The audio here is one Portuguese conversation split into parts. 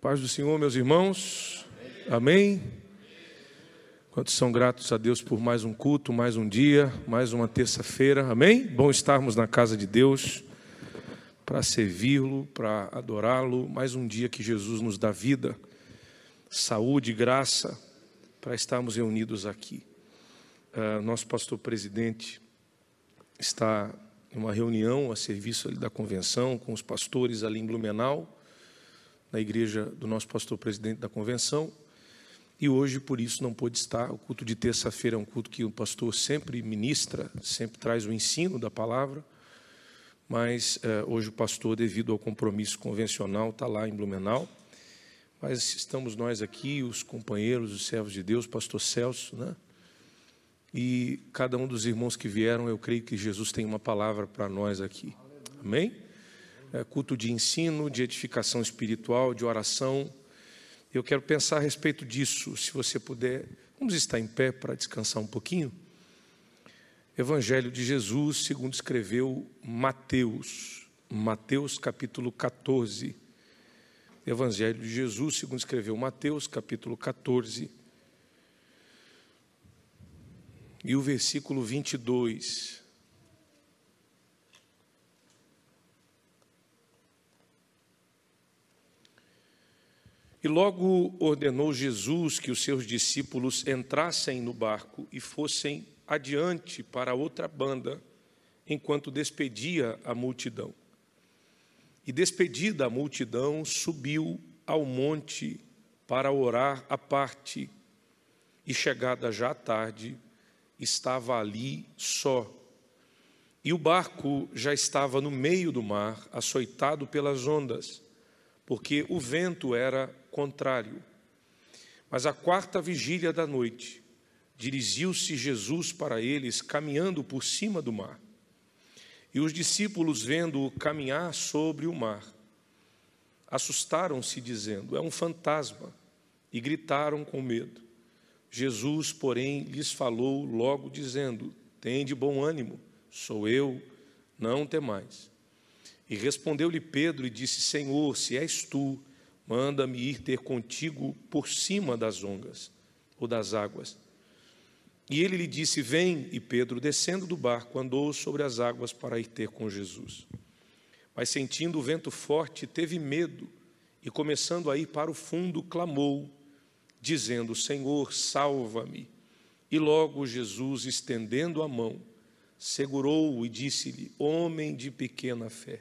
Paz do Senhor, meus irmãos. Amém. Quantos são gratos a Deus por mais um culto, mais um dia, mais uma terça-feira. Amém? Bom estarmos na casa de Deus para servi-lo, para adorá-lo. Mais um dia que Jesus nos dá vida, saúde graça para estarmos reunidos aqui. Uh, nosso pastor presidente está em uma reunião a serviço da convenção com os pastores ali em Blumenau na igreja do nosso pastor presidente da convenção. E hoje, por isso, não pôde estar. O culto de terça-feira é um culto que o pastor sempre ministra, sempre traz o ensino da palavra. Mas eh, hoje o pastor, devido ao compromisso convencional, está lá em Blumenau. Mas estamos nós aqui, os companheiros, os servos de Deus, pastor Celso, né? E cada um dos irmãos que vieram, eu creio que Jesus tem uma palavra para nós aqui. Amém? É, culto de ensino, de edificação espiritual, de oração. Eu quero pensar a respeito disso, se você puder. Vamos estar em pé para descansar um pouquinho? Evangelho de Jesus, segundo escreveu Mateus, Mateus capítulo 14. Evangelho de Jesus, segundo escreveu Mateus, capítulo 14. E o versículo 22. E logo ordenou Jesus que os seus discípulos entrassem no barco e fossem adiante para outra banda, enquanto despedia a multidão. E despedida a multidão, subiu ao monte para orar à parte. E chegada já à tarde, estava ali só. E o barco já estava no meio do mar, açoitado pelas ondas, porque o vento era contrário. Mas a quarta vigília da noite, dirigiu-se Jesus para eles, caminhando por cima do mar. E os discípulos, vendo-o caminhar sobre o mar, assustaram-se, dizendo: É um fantasma, e gritaram com medo. Jesus, porém, lhes falou logo, dizendo: Tende bom ânimo, sou eu, não temais. E respondeu-lhe Pedro e disse: Senhor, se és tu, Manda-me ir ter contigo por cima das ondas ou das águas. E ele lhe disse: Vem. E Pedro, descendo do barco, andou sobre as águas para ir ter com Jesus. Mas sentindo o vento forte, teve medo e, começando a ir para o fundo, clamou, dizendo: Senhor, salva-me. E logo Jesus, estendendo a mão, segurou-o e disse-lhe: Homem de pequena fé,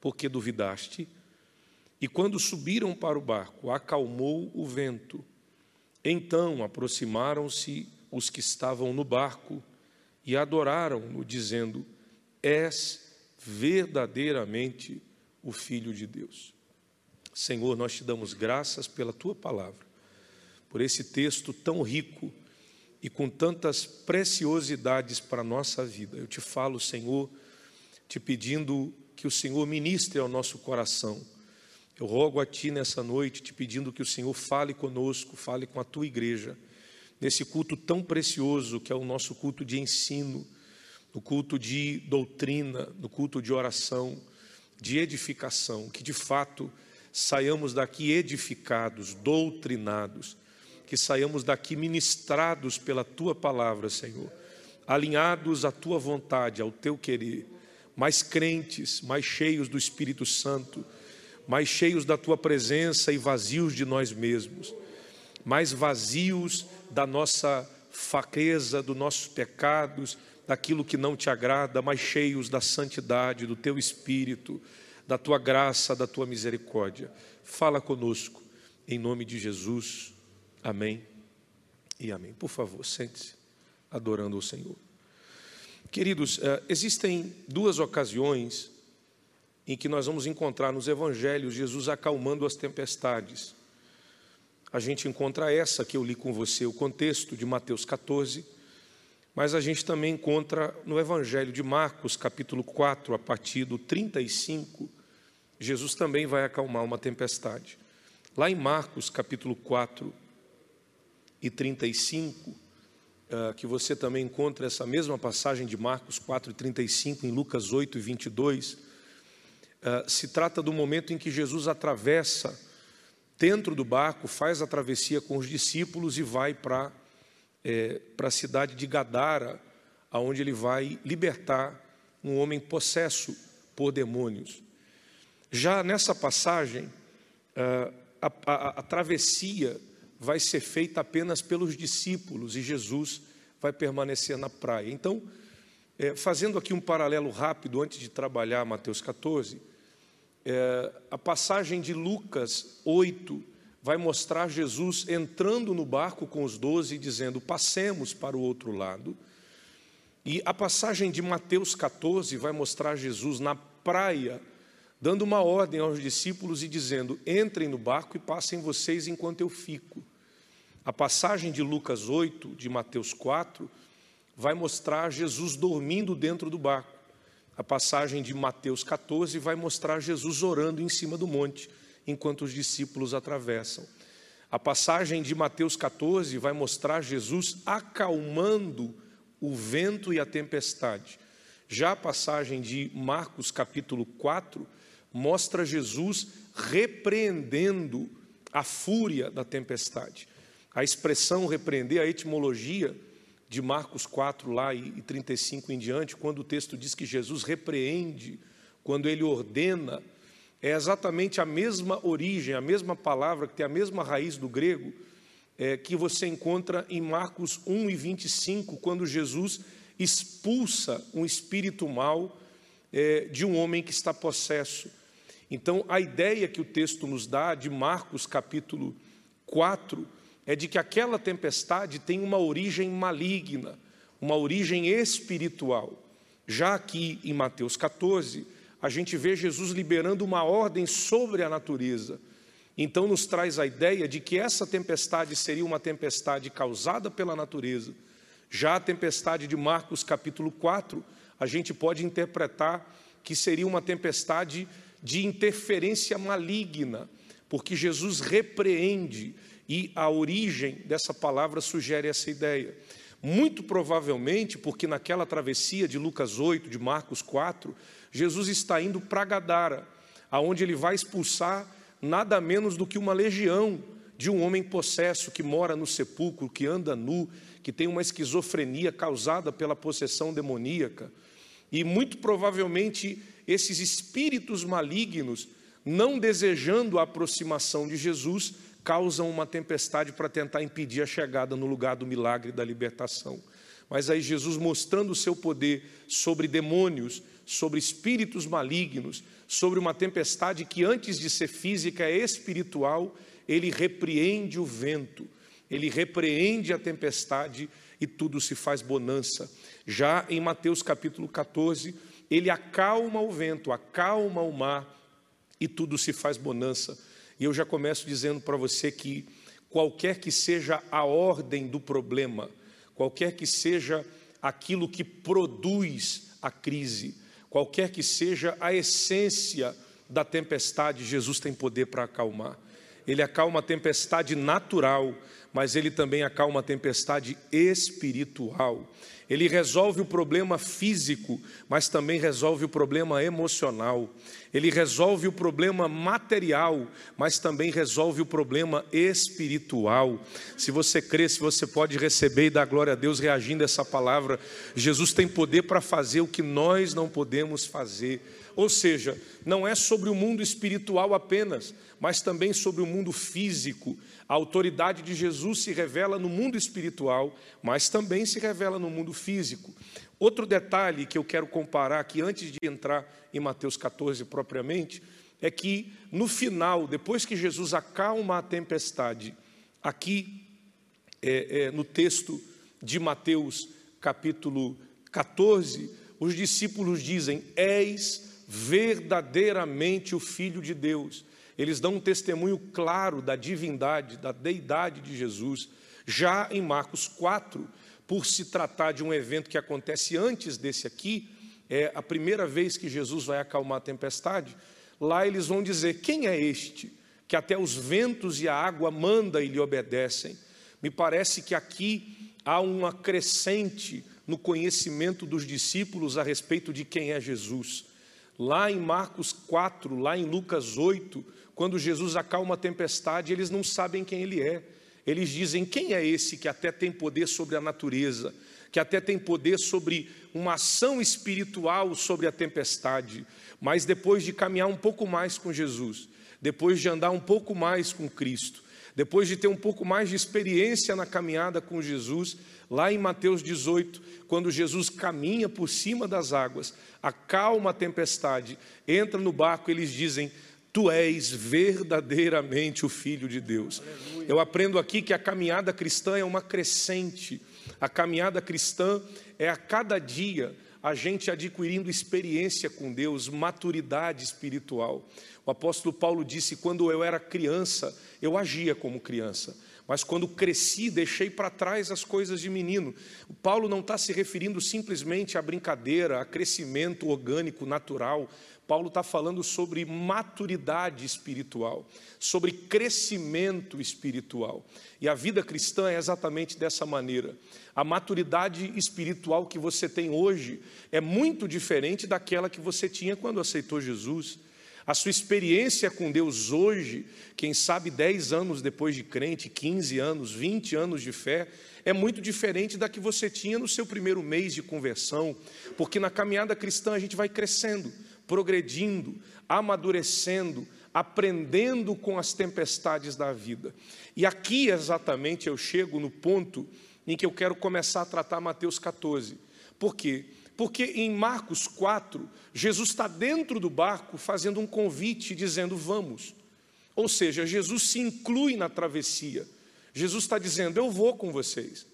por que duvidaste? E quando subiram para o barco, acalmou o vento. Então aproximaram-se os que estavam no barco e adoraram-no, dizendo: És verdadeiramente o Filho de Deus. Senhor, nós te damos graças pela tua palavra, por esse texto tão rico e com tantas preciosidades para a nossa vida. Eu te falo, Senhor, te pedindo que o Senhor ministre ao nosso coração eu rogo a Ti nessa noite, te pedindo que o Senhor fale conosco, fale com a Tua igreja, nesse culto tão precioso que é o nosso culto de ensino, no culto de doutrina, no culto de oração, de edificação, que de fato saiamos daqui edificados, doutrinados, que saiamos daqui ministrados pela Tua palavra, Senhor, alinhados à Tua vontade, ao Teu querer, mais crentes, mais cheios do Espírito Santo, mais cheios da tua presença e vazios de nós mesmos, mais vazios da nossa fraqueza, dos nossos pecados, daquilo que não te agrada, mais cheios da santidade, do teu espírito, da tua graça, da tua misericórdia. Fala conosco, em nome de Jesus. Amém e amém. Por favor, sente-se, adorando o Senhor. Queridos, eh, existem duas ocasiões em que nós vamos encontrar nos evangelhos Jesus acalmando as tempestades. A gente encontra essa que eu li com você, o contexto de Mateus 14, mas a gente também encontra no evangelho de Marcos, capítulo 4, a partir do 35, Jesus também vai acalmar uma tempestade. Lá em Marcos, capítulo 4 e 35, ah, que você também encontra essa mesma passagem de Marcos 4 e 35 em Lucas 8 e 22, ah, se trata do momento em que Jesus atravessa dentro do barco, faz a travessia com os discípulos e vai para é, a cidade de Gadara, aonde ele vai libertar um homem possesso por demônios. Já nessa passagem, a, a, a travessia vai ser feita apenas pelos discípulos e Jesus vai permanecer na praia. Então, é, fazendo aqui um paralelo rápido antes de trabalhar Mateus 14, é, a passagem de Lucas 8 vai mostrar Jesus entrando no barco com os doze e dizendo: passemos para o outro lado. E a passagem de Mateus 14 vai mostrar Jesus na praia, dando uma ordem aos discípulos e dizendo: entrem no barco e passem vocês enquanto eu fico. A passagem de Lucas 8, de Mateus 4, vai mostrar Jesus dormindo dentro do barco. A passagem de Mateus 14 vai mostrar Jesus orando em cima do monte, enquanto os discípulos atravessam. A passagem de Mateus 14 vai mostrar Jesus acalmando o vento e a tempestade. Já a passagem de Marcos capítulo 4 mostra Jesus repreendendo a fúria da tempestade. A expressão repreender, a etimologia de Marcos 4 lá e 35 em diante, quando o texto diz que Jesus repreende, quando ele ordena, é exatamente a mesma origem, a mesma palavra, que tem a mesma raiz do grego, é, que você encontra em Marcos 1 e 25, quando Jesus expulsa um espírito mal é, de um homem que está possesso. Então, a ideia que o texto nos dá de Marcos capítulo 4 é de que aquela tempestade tem uma origem maligna, uma origem espiritual. Já aqui em Mateus 14, a gente vê Jesus liberando uma ordem sobre a natureza. Então, nos traz a ideia de que essa tempestade seria uma tempestade causada pela natureza. Já a tempestade de Marcos, capítulo 4, a gente pode interpretar que seria uma tempestade de interferência maligna, porque Jesus repreende e a origem dessa palavra sugere essa ideia. Muito provavelmente, porque naquela travessia de Lucas 8, de Marcos 4, Jesus está indo para Gadara, aonde ele vai expulsar nada menos do que uma legião de um homem possesso que mora no sepulcro, que anda nu, que tem uma esquizofrenia causada pela possessão demoníaca. E muito provavelmente esses espíritos malignos, não desejando a aproximação de Jesus, causam uma tempestade para tentar impedir a chegada no lugar do milagre da libertação. Mas aí Jesus mostrando o seu poder sobre demônios, sobre espíritos malignos, sobre uma tempestade que antes de ser física é espiritual, ele repreende o vento, ele repreende a tempestade e tudo se faz bonança. Já em Mateus capítulo 14, ele acalma o vento, acalma o mar e tudo se faz bonança. E eu já começo dizendo para você que qualquer que seja a ordem do problema, qualquer que seja aquilo que produz a crise, qualquer que seja a essência da tempestade, Jesus tem poder para acalmar. Ele acalma a tempestade natural, mas ele também acalma a tempestade espiritual. Ele resolve o problema físico, mas também resolve o problema emocional. Ele resolve o problema material, mas também resolve o problema espiritual. Se você crê, se você pode receber e dar glória a Deus reagindo a essa palavra, Jesus tem poder para fazer o que nós não podemos fazer. Ou seja, não é sobre o mundo espiritual apenas, mas também sobre o mundo físico. A autoridade de Jesus se revela no mundo espiritual, mas também se revela no mundo físico. Outro detalhe que eu quero comparar aqui, antes de entrar em Mateus 14 propriamente, é que no final, depois que Jesus acalma a tempestade, aqui é, é, no texto de Mateus capítulo 14, os discípulos dizem: És verdadeiramente o Filho de Deus. Eles dão um testemunho claro da divindade, da deidade de Jesus. Já em Marcos 4, por se tratar de um evento que acontece antes desse aqui, é a primeira vez que Jesus vai acalmar a tempestade, lá eles vão dizer: Quem é este que até os ventos e a água manda e lhe obedecem? Me parece que aqui há uma crescente no conhecimento dos discípulos a respeito de quem é Jesus. Lá em Marcos 4, lá em Lucas 8, quando Jesus acalma a tempestade, eles não sabem quem ele é. Eles dizem: quem é esse que até tem poder sobre a natureza, que até tem poder sobre uma ação espiritual sobre a tempestade? Mas depois de caminhar um pouco mais com Jesus, depois de andar um pouco mais com Cristo, depois de ter um pouco mais de experiência na caminhada com Jesus, lá em Mateus 18, quando Jesus caminha por cima das águas, acalma a tempestade, entra no barco, eles dizem: Tu és verdadeiramente o Filho de Deus. Aleluia. Eu aprendo aqui que a caminhada cristã é uma crescente. A caminhada cristã é a cada dia a gente adquirindo experiência com Deus, maturidade espiritual. O apóstolo Paulo disse: quando eu era criança, eu agia como criança, mas quando cresci, deixei para trás as coisas de menino. O Paulo não está se referindo simplesmente à brincadeira, a crescimento orgânico, natural. Paulo está falando sobre maturidade espiritual, sobre crescimento espiritual. E a vida cristã é exatamente dessa maneira. A maturidade espiritual que você tem hoje é muito diferente daquela que você tinha quando aceitou Jesus. A sua experiência com Deus hoje, quem sabe 10 anos depois de crente, 15 anos, 20 anos de fé, é muito diferente da que você tinha no seu primeiro mês de conversão, porque na caminhada cristã a gente vai crescendo, progredindo, amadurecendo, aprendendo com as tempestades da vida. E aqui exatamente eu chego no ponto em que eu quero começar a tratar Mateus 14. Por quê? Porque em Marcos 4, Jesus está dentro do barco fazendo um convite, dizendo: Vamos. Ou seja, Jesus se inclui na travessia. Jesus está dizendo: Eu vou com vocês.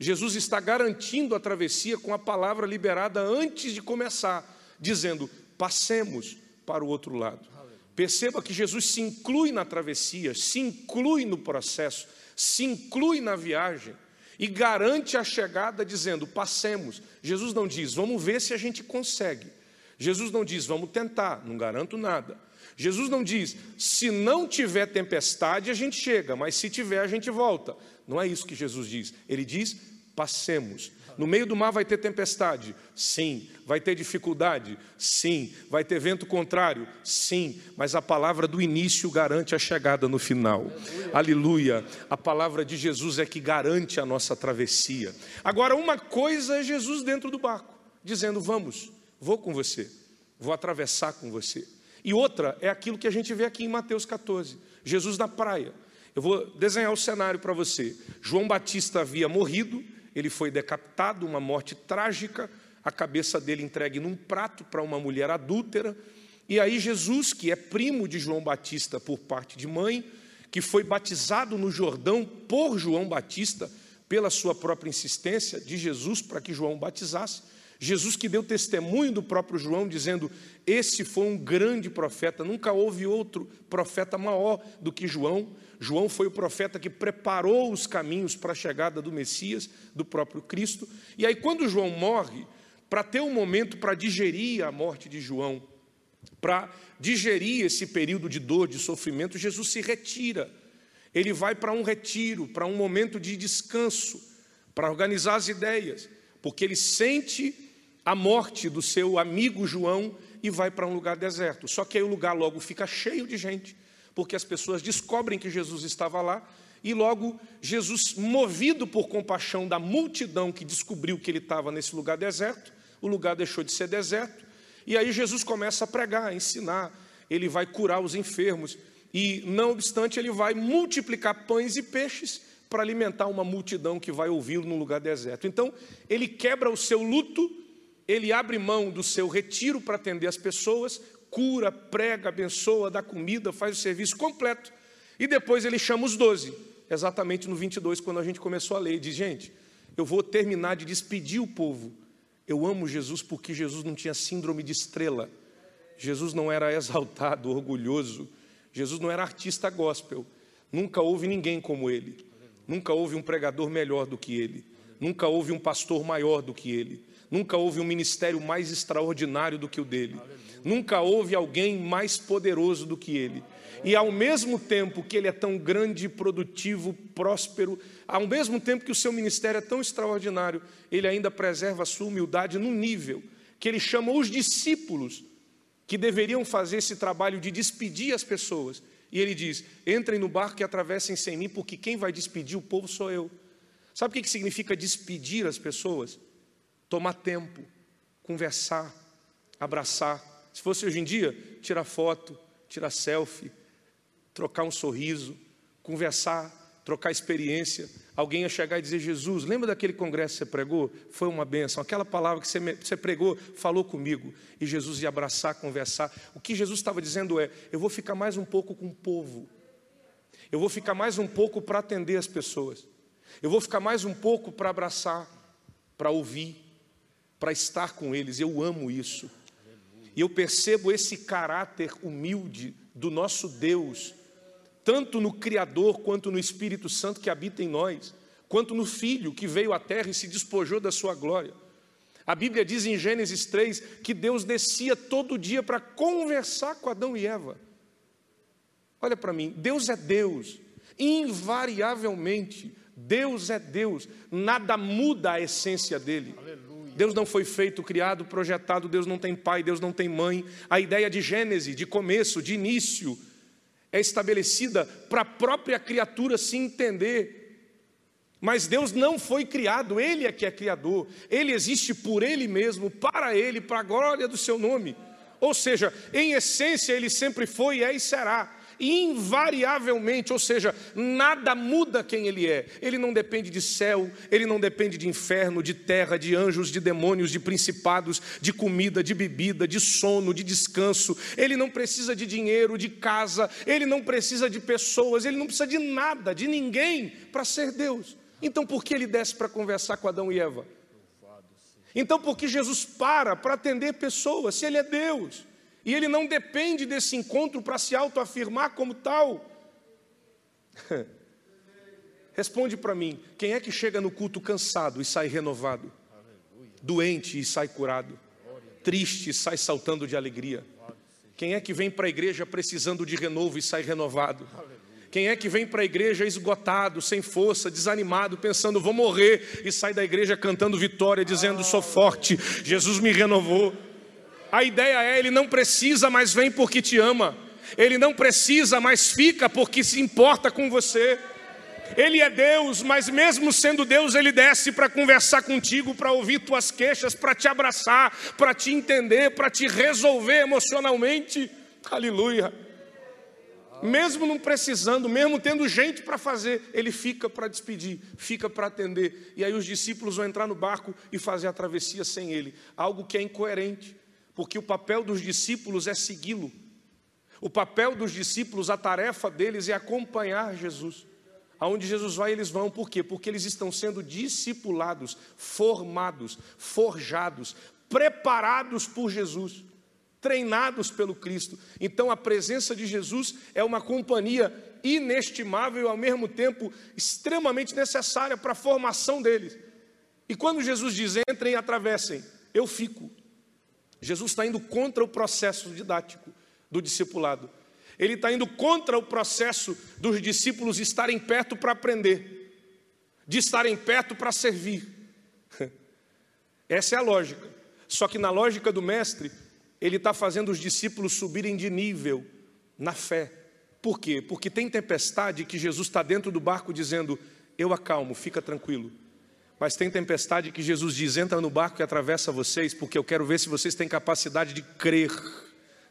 Jesus está garantindo a travessia com a palavra liberada antes de começar, dizendo: Passemos para o outro lado. Perceba que Jesus se inclui na travessia, se inclui no processo, se inclui na viagem e garante a chegada dizendo: passemos. Jesus não diz, vamos ver se a gente consegue. Jesus não diz, vamos tentar, não garanto nada. Jesus não diz, se não tiver tempestade, a gente chega, mas se tiver, a gente volta. Não é isso que Jesus diz. Ele diz, passemos. No meio do mar vai ter tempestade? Sim. Vai ter dificuldade? Sim. Vai ter vento contrário? Sim. Mas a palavra do início garante a chegada no final. Aleluia. Aleluia. A palavra de Jesus é que garante a nossa travessia. Agora, uma coisa é Jesus dentro do barco, dizendo: Vamos, vou com você, vou atravessar com você. E outra é aquilo que a gente vê aqui em Mateus 14: Jesus na praia. Eu vou desenhar o cenário para você. João Batista havia morrido ele foi decapitado, uma morte trágica, a cabeça dele entregue num prato para uma mulher adúltera. E aí, Jesus, que é primo de João Batista por parte de mãe, que foi batizado no Jordão por João Batista, pela sua própria insistência de Jesus para que João batizasse. Jesus que deu testemunho do próprio João, dizendo: Esse foi um grande profeta, nunca houve outro profeta maior do que João. João foi o profeta que preparou os caminhos para a chegada do Messias, do próprio Cristo. E aí, quando João morre, para ter um momento para digerir a morte de João, para digerir esse período de dor, de sofrimento, Jesus se retira. Ele vai para um retiro, para um momento de descanso, para organizar as ideias, porque ele sente a morte do seu amigo João e vai para um lugar deserto. Só que aí o lugar logo fica cheio de gente porque as pessoas descobrem que Jesus estava lá e logo Jesus, movido por compaixão da multidão que descobriu que ele estava nesse lugar deserto, o lugar deixou de ser deserto, e aí Jesus começa a pregar, a ensinar, ele vai curar os enfermos, e não obstante, ele vai multiplicar pães e peixes para alimentar uma multidão que vai ouvi-lo no lugar deserto. Então, ele quebra o seu luto, ele abre mão do seu retiro para atender as pessoas, cura, prega, abençoa, dá comida, faz o serviço completo. E depois ele chama os doze, exatamente no 22, quando a gente começou a ler, e diz: Gente, eu vou terminar de despedir o povo. Eu amo Jesus porque Jesus não tinha síndrome de estrela. Jesus não era exaltado, orgulhoso. Jesus não era artista gospel. Nunca houve ninguém como ele. Nunca houve um pregador melhor do que ele. Nunca houve um pastor maior do que ele. Nunca houve um ministério mais extraordinário do que o dele. Nunca houve alguém mais poderoso do que ele. E ao mesmo tempo que ele é tão grande, produtivo, próspero, ao mesmo tempo que o seu ministério é tão extraordinário, ele ainda preserva a sua humildade no nível que ele chama os discípulos que deveriam fazer esse trabalho de despedir as pessoas. E ele diz: entrem no barco e atravessem sem mim, porque quem vai despedir o povo sou eu. Sabe o que significa despedir as pessoas? Tomar tempo, conversar, abraçar. Se fosse hoje em dia, tirar foto, tirar selfie, trocar um sorriso, conversar, trocar experiência. Alguém ia chegar e dizer: Jesus, lembra daquele congresso que você pregou? Foi uma benção. Aquela palavra que você pregou falou comigo. E Jesus ia abraçar, conversar. O que Jesus estava dizendo é: Eu vou ficar mais um pouco com o povo. Eu vou ficar mais um pouco para atender as pessoas. Eu vou ficar mais um pouco para abraçar, para ouvir, para estar com eles. Eu amo isso. E eu percebo esse caráter humilde do nosso Deus, tanto no Criador quanto no Espírito Santo que habita em nós, quanto no Filho que veio à terra e se despojou da sua glória. A Bíblia diz em Gênesis 3 que Deus descia todo dia para conversar com Adão e Eva. Olha para mim, Deus é Deus, invariavelmente, Deus é Deus, nada muda a essência dele. Aleluia. Deus não foi feito, criado, projetado, Deus não tem pai, Deus não tem mãe. A ideia de Gênese, de começo, de início, é estabelecida para a própria criatura se entender. Mas Deus não foi criado, Ele é que é criador, Ele existe por Ele mesmo, para Ele, para a glória do seu nome. Ou seja, em essência, Ele sempre foi, é e será invariavelmente, ou seja, nada muda quem ele é. Ele não depende de céu, ele não depende de inferno, de terra, de anjos, de demônios, de principados, de comida, de bebida, de sono, de descanso. Ele não precisa de dinheiro, de casa, ele não precisa de pessoas, ele não precisa de nada, de ninguém para ser Deus. Então por que ele desce para conversar com Adão e Eva? Então por que Jesus para para atender pessoas, se ele é Deus? E ele não depende desse encontro para se autoafirmar como tal. Responde para mim: quem é que chega no culto cansado e sai renovado? Doente e sai curado? Triste e sai saltando de alegria? Quem é que vem para a igreja precisando de renovo e sai renovado? Quem é que vem para a igreja esgotado, sem força, desanimado, pensando vou morrer e sai da igreja cantando vitória, dizendo sou forte, Jesus me renovou? A ideia é: ele não precisa, mas vem porque te ama. Ele não precisa, mas fica porque se importa com você. Ele é Deus, mas mesmo sendo Deus, ele desce para conversar contigo, para ouvir tuas queixas, para te abraçar, para te entender, para te resolver emocionalmente. Aleluia. Mesmo não precisando, mesmo tendo gente para fazer, ele fica para despedir, fica para atender. E aí os discípulos vão entrar no barco e fazer a travessia sem ele, algo que é incoerente porque o papel dos discípulos é segui-lo. O papel dos discípulos, a tarefa deles é acompanhar Jesus. Aonde Jesus vai, eles vão, por quê? Porque eles estão sendo discipulados, formados, forjados, preparados por Jesus, treinados pelo Cristo. Então a presença de Jesus é uma companhia inestimável e ao mesmo tempo extremamente necessária para a formação deles. E quando Jesus diz: entrem e atravessem, eu fico, Jesus está indo contra o processo didático do discipulado. Ele está indo contra o processo dos discípulos estarem perto para aprender, de estarem perto para servir. Essa é a lógica. Só que na lógica do mestre, ele está fazendo os discípulos subirem de nível na fé. Por quê? Porque tem tempestade que Jesus está dentro do barco dizendo: Eu acalmo, fica tranquilo. Mas tem tempestade que Jesus diz: entra no barco e atravessa vocês, porque eu quero ver se vocês têm capacidade de crer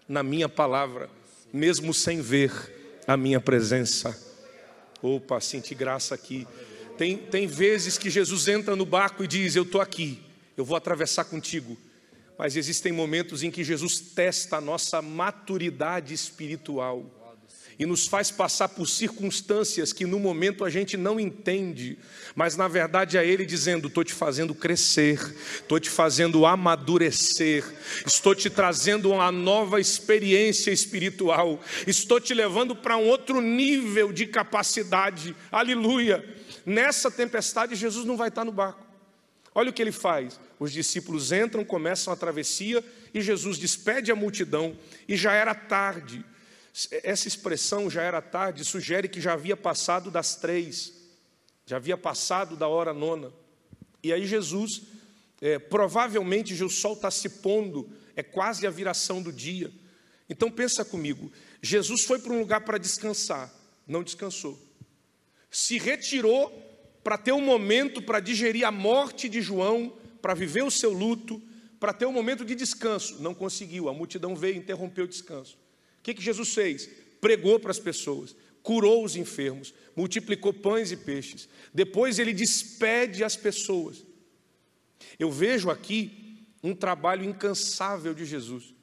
na minha palavra, mesmo sem ver a minha presença. Opa, senti graça aqui. Tem, tem vezes que Jesus entra no barco e diz: Eu estou aqui, eu vou atravessar contigo. Mas existem momentos em que Jesus testa a nossa maturidade espiritual e nos faz passar por circunstâncias que no momento a gente não entende, mas na verdade é Ele dizendo: estou te fazendo crescer, estou te fazendo amadurecer, estou te trazendo uma nova experiência espiritual, estou te levando para um outro nível de capacidade, aleluia. Nessa tempestade, Jesus não vai estar no barco. Olha o que ele faz: os discípulos entram, começam a travessia e Jesus despede a multidão, e já era tarde. Essa expressão já era tarde, sugere que já havia passado das três, já havia passado da hora nona. E aí Jesus, é, provavelmente o sol está se pondo, é quase a viração do dia. Então pensa comigo, Jesus foi para um lugar para descansar, não descansou. Se retirou para ter um momento para digerir a morte de João, para viver o seu luto, para ter um momento de descanso. Não conseguiu, a multidão veio e interrompeu o descanso. Que, que Jesus fez? Pregou para as pessoas, curou os enfermos, multiplicou pães e peixes. Depois ele despede as pessoas. Eu vejo aqui um trabalho incansável de Jesus.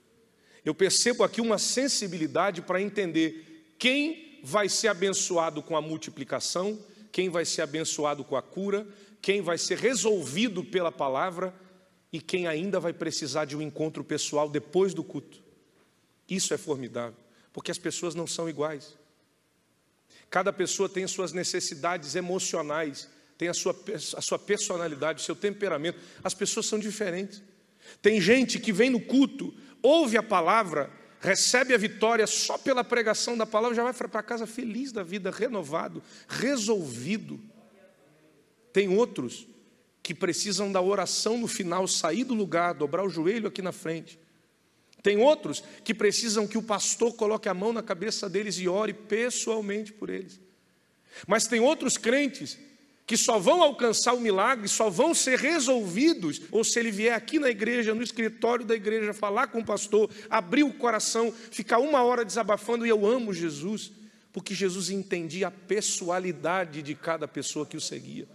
Eu percebo aqui uma sensibilidade para entender quem vai ser abençoado com a multiplicação, quem vai ser abençoado com a cura, quem vai ser resolvido pela palavra e quem ainda vai precisar de um encontro pessoal depois do culto. Isso é formidável, porque as pessoas não são iguais. Cada pessoa tem suas necessidades emocionais, tem a sua, a sua personalidade, o seu temperamento. As pessoas são diferentes. Tem gente que vem no culto ouve a palavra, recebe a vitória só pela pregação da palavra, já vai para casa feliz da vida, renovado, resolvido. Tem outros que precisam da oração no final, sair do lugar, dobrar o joelho aqui na frente. Tem outros que precisam que o pastor coloque a mão na cabeça deles e ore pessoalmente por eles. Mas tem outros crentes que só vão alcançar o milagre, só vão ser resolvidos, ou se ele vier aqui na igreja, no escritório da igreja, falar com o pastor, abrir o coração, ficar uma hora desabafando, e eu amo Jesus, porque Jesus entendia a pessoalidade de cada pessoa que o seguia.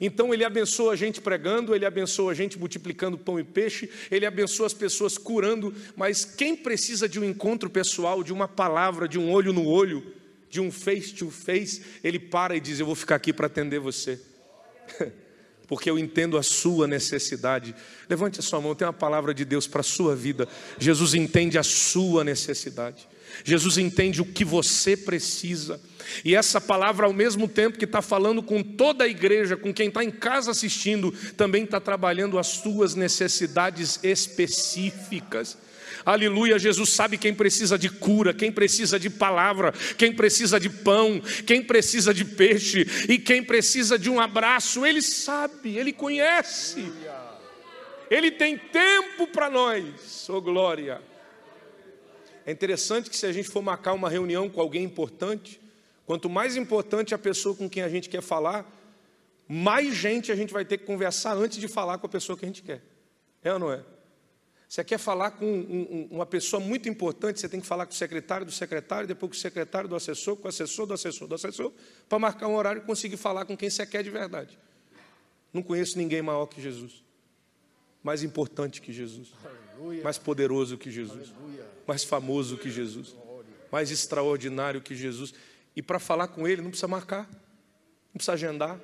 Então ele abençoa a gente pregando, ele abençoa a gente multiplicando pão e peixe, ele abençoa as pessoas curando, mas quem precisa de um encontro pessoal, de uma palavra, de um olho no olho, de um face to face, ele para e diz: Eu vou ficar aqui para atender você, porque eu entendo a sua necessidade. Levante a sua mão, tem uma palavra de Deus para a sua vida. Jesus entende a sua necessidade, Jesus entende o que você precisa. E essa palavra, ao mesmo tempo que está falando com toda a igreja, com quem está em casa assistindo, também está trabalhando as suas necessidades específicas. Aleluia, Jesus sabe quem precisa de cura, quem precisa de palavra, quem precisa de pão, quem precisa de peixe e quem precisa de um abraço. Ele sabe, ele conhece. Ele tem tempo para nós. Oh glória. É interessante que se a gente for marcar uma reunião com alguém importante, quanto mais importante a pessoa com quem a gente quer falar, mais gente a gente vai ter que conversar antes de falar com a pessoa que a gente quer. É ou não é? Você quer falar com um, um, uma pessoa muito importante, você tem que falar com o secretário do secretário, depois com o secretário do assessor, com o assessor do assessor do assessor, para marcar um horário e conseguir falar com quem você quer de verdade. Não conheço ninguém maior que Jesus, mais importante que Jesus. Mais poderoso que Jesus, mais famoso que Jesus, mais extraordinário que Jesus. E para falar com ele não precisa marcar, não precisa agendar,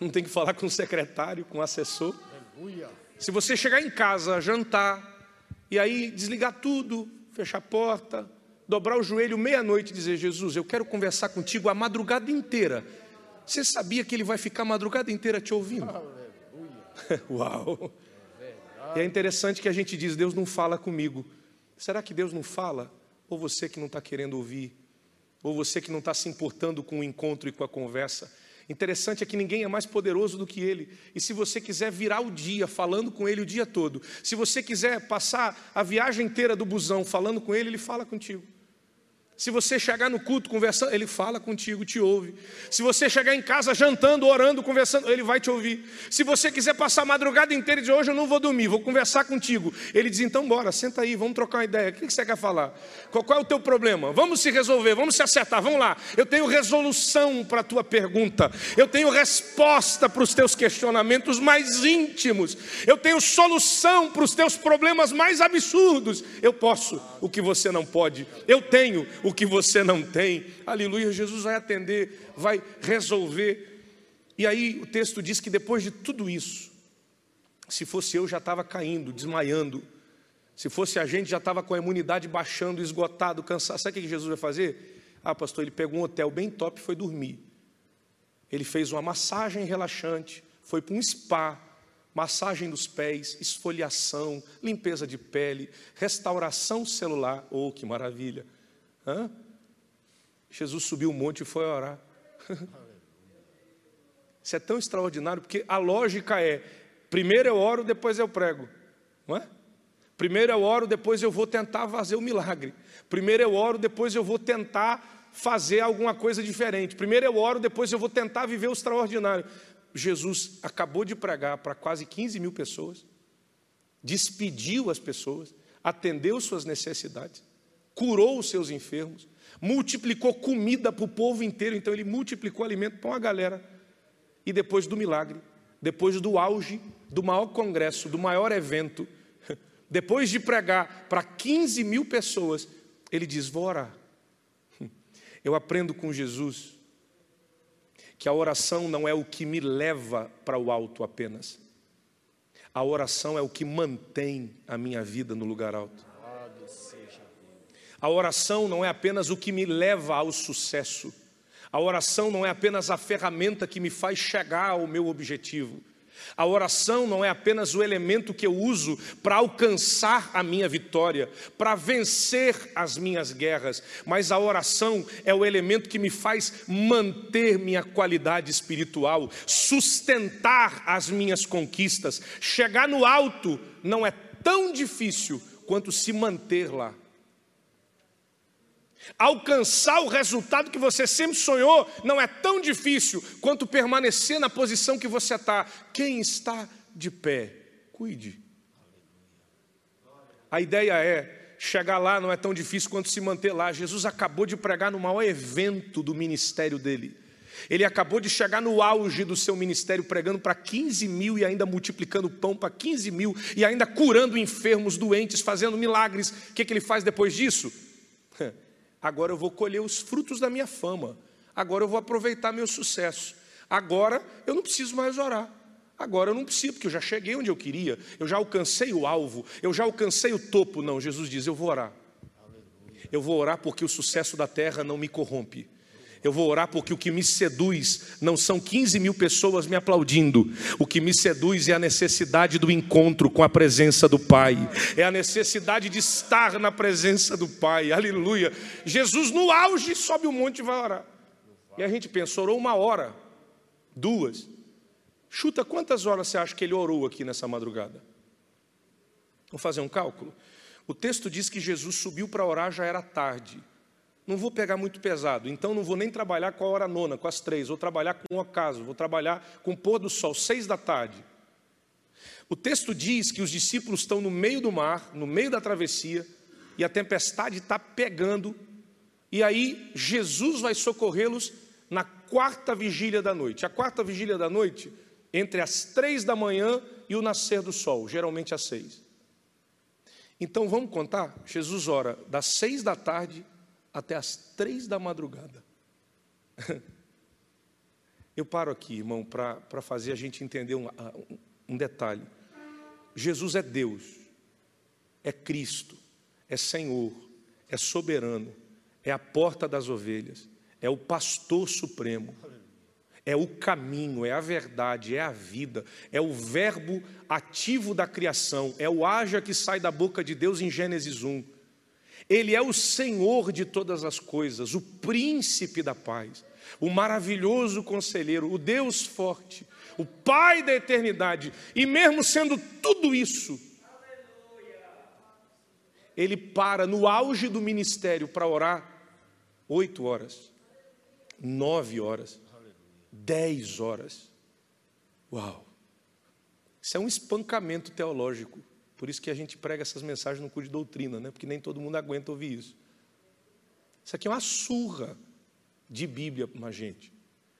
não tem que falar com o secretário, com o assessor. Se você chegar em casa, jantar, e aí desligar tudo, fechar a porta, dobrar o joelho meia-noite e dizer: Jesus, eu quero conversar contigo a madrugada inteira. Você sabia que ele vai ficar a madrugada inteira te ouvindo? Uau! E é interessante que a gente diz: Deus não fala comigo. Será que Deus não fala? Ou você que não está querendo ouvir? Ou você que não está se importando com o encontro e com a conversa? Interessante é que ninguém é mais poderoso do que ele. E se você quiser virar o dia falando com ele o dia todo, se você quiser passar a viagem inteira do busão falando com ele, ele fala contigo. Se você chegar no culto conversando, ele fala contigo, te ouve. Se você chegar em casa jantando, orando, conversando, ele vai te ouvir. Se você quiser passar a madrugada inteira e dizer, hoje eu não vou dormir, vou conversar contigo. Ele diz, então bora, senta aí, vamos trocar uma ideia. O que você quer falar? Qual, é o teu problema? Vamos se resolver, vamos se acertar, vamos lá. Eu tenho resolução para a tua pergunta. Eu tenho resposta para os teus questionamentos mais íntimos. Eu tenho solução para os teus problemas mais absurdos. Eu posso o que você não pode. Eu tenho que você não tem. Aleluia, Jesus vai atender, vai resolver. E aí o texto diz que depois de tudo isso, se fosse eu já estava caindo, desmaiando. Se fosse a gente já estava com a imunidade baixando, esgotado, cansado. Sabe o que Jesus vai fazer? Ah, pastor, ele pegou um hotel bem top e foi dormir. Ele fez uma massagem relaxante, foi para um spa, massagem dos pés, esfoliação, limpeza de pele, restauração celular. Oh, que maravilha! Hã? Jesus subiu o monte e foi orar. Isso é tão extraordinário, porque a lógica é: primeiro eu oro, depois eu prego. Não é? Primeiro eu oro, depois eu vou tentar fazer o milagre. Primeiro eu oro, depois eu vou tentar fazer alguma coisa diferente. Primeiro eu oro, depois eu vou tentar viver o extraordinário. Jesus acabou de pregar para quase 15 mil pessoas, despediu as pessoas, atendeu suas necessidades, curou os seus enfermos, multiplicou comida para o povo inteiro, então ele multiplicou alimento para uma galera. E depois do milagre, depois do auge do maior congresso, do maior evento, depois de pregar para 15 mil pessoas, ele diz: Vou orar. Eu aprendo com Jesus que a oração não é o que me leva para o alto apenas, a oração é o que mantém a minha vida no lugar alto. A oração não é apenas o que me leva ao sucesso. A oração não é apenas a ferramenta que me faz chegar ao meu objetivo. A oração não é apenas o elemento que eu uso para alcançar a minha vitória, para vencer as minhas guerras, mas a oração é o elemento que me faz manter minha qualidade espiritual, sustentar as minhas conquistas. Chegar no alto não é tão difícil quanto se manter lá. Alcançar o resultado que você sempre sonhou não é tão difícil quanto permanecer na posição que você está. Quem está de pé, cuide. A ideia é: chegar lá não é tão difícil quanto se manter lá. Jesus acabou de pregar no maior evento do ministério dele. Ele acabou de chegar no auge do seu ministério, pregando para 15 mil e ainda multiplicando pão para 15 mil, e ainda curando enfermos, doentes, fazendo milagres. O que, que ele faz depois disso? Agora eu vou colher os frutos da minha fama. Agora eu vou aproveitar meu sucesso. Agora eu não preciso mais orar. Agora eu não preciso, porque eu já cheguei onde eu queria, eu já alcancei o alvo, eu já alcancei o topo. Não, Jesus diz: eu vou orar. Eu vou orar porque o sucesso da terra não me corrompe. Eu vou orar porque o que me seduz não são 15 mil pessoas me aplaudindo. O que me seduz é a necessidade do encontro com a presença do Pai. É a necessidade de estar na presença do Pai. Aleluia. Jesus no auge sobe o monte e vai orar. E a gente pensa, orou uma hora, duas. Chuta quantas horas você acha que ele orou aqui nessa madrugada? Vamos fazer um cálculo? O texto diz que Jesus subiu para orar, já era tarde não vou pegar muito pesado, então não vou nem trabalhar com a hora nona, com as três, vou trabalhar com o ocaso, vou trabalhar com o pôr do sol, seis da tarde. O texto diz que os discípulos estão no meio do mar, no meio da travessia, e a tempestade está pegando, e aí Jesus vai socorrê-los na quarta vigília da noite. A quarta vigília da noite, entre as três da manhã e o nascer do sol, geralmente às seis. Então vamos contar? Jesus ora das seis da tarde até as três da madrugada. Eu paro aqui, irmão, para fazer a gente entender um, um detalhe. Jesus é Deus, é Cristo, é Senhor, é soberano, é a porta das ovelhas, é o pastor supremo, é o caminho, é a verdade, é a vida, é o verbo ativo da criação, é o haja que sai da boca de Deus em Gênesis 1 ele é o Senhor de todas as coisas, o príncipe da paz, o maravilhoso conselheiro, o Deus forte, o Pai da eternidade. E mesmo sendo tudo isso, ele para no auge do ministério para orar oito horas, nove horas, dez horas. Uau! Isso é um espancamento teológico. Por isso que a gente prega essas mensagens no curso de doutrina, né? porque nem todo mundo aguenta ouvir isso. Isso aqui é uma surra de Bíblia para a gente.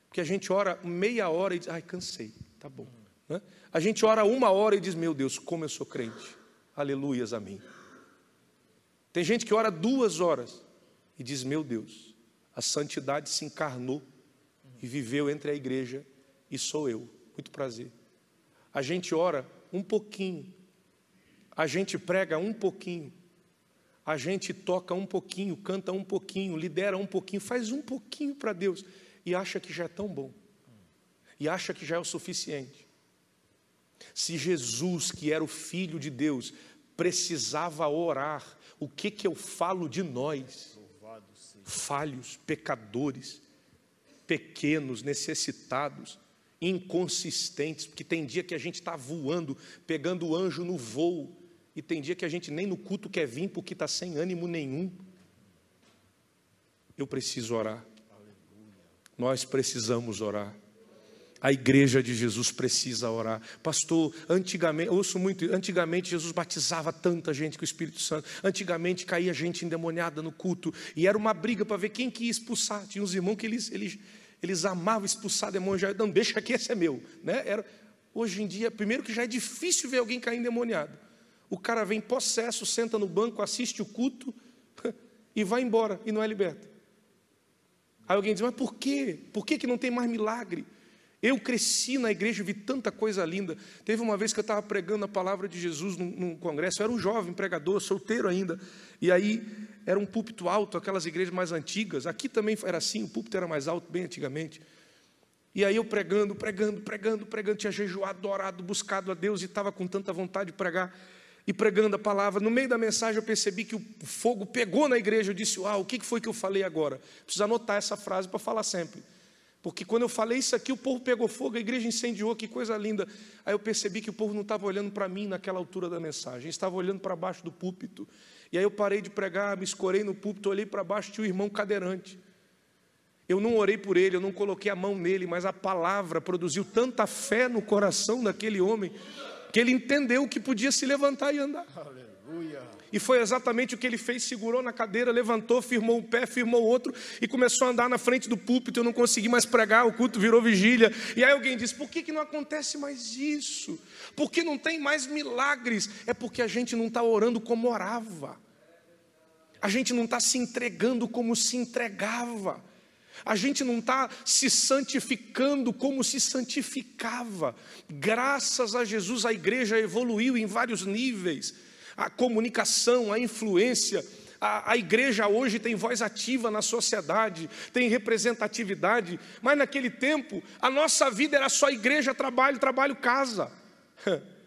Porque a gente ora meia hora e diz, ai, cansei, tá bom. Né? A gente ora uma hora e diz, meu Deus, como eu sou crente. Aleluias a mim. Tem gente que ora duas horas e diz, meu Deus, a santidade se encarnou e viveu entre a igreja e sou eu. Muito prazer. A gente ora um pouquinho a gente prega um pouquinho, a gente toca um pouquinho, canta um pouquinho, lidera um pouquinho, faz um pouquinho para Deus e acha que já é tão bom, e acha que já é o suficiente. Se Jesus, que era o Filho de Deus, precisava orar, o que, que eu falo de nós? Falhos, pecadores, pequenos, necessitados, inconsistentes, porque tem dia que a gente está voando, pegando o anjo no voo, E tem dia que a gente nem no culto quer vir porque está sem ânimo nenhum. Eu preciso orar. Nós precisamos orar. A igreja de Jesus precisa orar. Pastor, antigamente, ouço muito, antigamente Jesus batizava tanta gente com o Espírito Santo. Antigamente caía gente endemoniada no culto. E era uma briga para ver quem que ia expulsar. Tinha uns irmãos que eles, eles, eles amavam expulsar demônio. Não, deixa aqui, esse é meu. Né? Era, hoje em dia, primeiro que já é difícil ver alguém cair endemoniado. O cara vem possesso, senta no banco, assiste o culto e vai embora e não é liberto. Aí alguém diz, mas por quê? Por que, que não tem mais milagre? Eu cresci na igreja, vi tanta coisa linda. Teve uma vez que eu estava pregando a palavra de Jesus num, num, congresso, eu era um jovem pregador, solteiro ainda, e aí era um púlpito alto, aquelas igrejas mais antigas. Aqui também era assim, o púlpito era mais alto, bem antigamente. E aí eu pregando, pregando, pregando, pregando, tinha jejuado, orado, buscado a Deus e estava com tanta vontade de pregar e pregando a palavra. No meio da mensagem eu percebi que o fogo pegou na igreja. Eu disse: Uau, o que foi que eu falei agora? Preciso anotar essa frase para falar sempre. Porque quando eu falei isso aqui, o povo pegou fogo, a igreja incendiou, que coisa linda. Aí eu percebi que o povo não estava olhando para mim naquela altura da mensagem, estava olhando para baixo do púlpito. E aí eu parei de pregar, me escorei no púlpito, olhei para baixo, tinha o irmão cadeirante. Eu não orei por ele, eu não coloquei a mão nele, mas a palavra produziu tanta fé no coração daquele homem, que ele entendeu que podia se levantar e andar. Aleluia. E foi exatamente o que ele fez: segurou na cadeira, levantou, firmou um pé, firmou outro e começou a andar na frente do púlpito. Eu não consegui mais pregar, o culto virou vigília. E aí alguém disse: por que, que não acontece mais isso? Por que não tem mais milagres? É porque a gente não está orando como orava, a gente não está se entregando como se entregava. A gente não está se santificando como se santificava. Graças a Jesus, a igreja evoluiu em vários níveis a comunicação, a influência. A, a, igreja hoje tem voz ativa na sociedade, tem representatividade, mas naquele tempo a nossa vida era só igreja, trabalho, trabalho, casa.